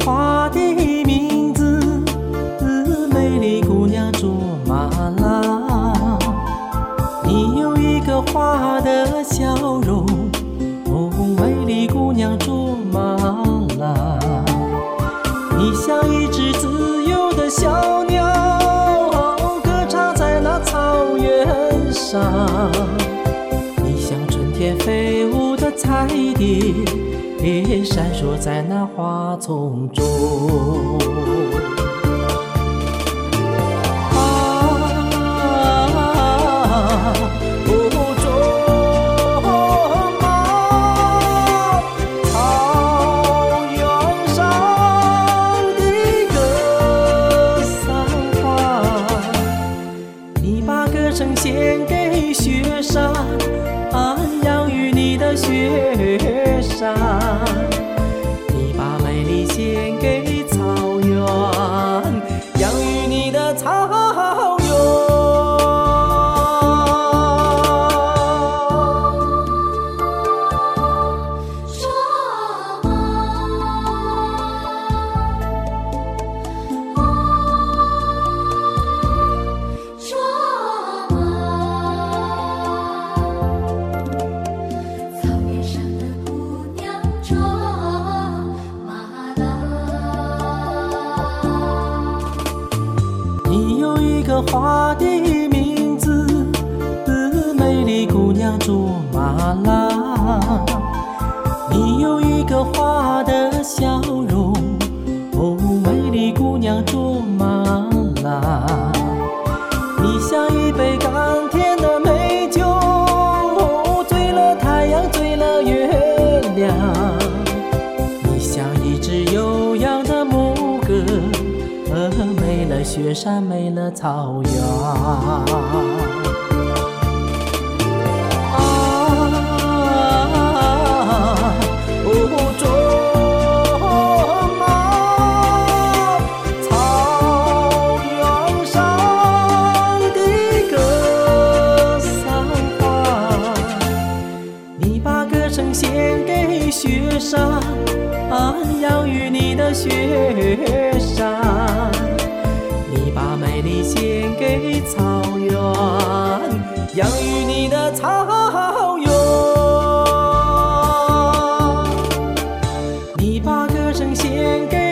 花的名字，美丽姑娘卓玛拉。你有一个花的笑容，哦，美丽姑娘卓玛拉。你像一只自由的小鸟，歌唱在那草原上。你像春天飞舞的彩蝶。闪烁在那花丛中。啊，不卓玛，草原上的格桑花，你把歌声献给雪山，养育你的雪山。oh. 花的名字，美丽姑娘卓玛拉。你有一个花的笑容，哦，美丽姑娘卓雪山，没了草原。啊，哦，卓玛，草原上的格桑花，你把歌声献给雪山，养育你的雪山。把美丽献给草原，养育你的草原。你把歌声献给。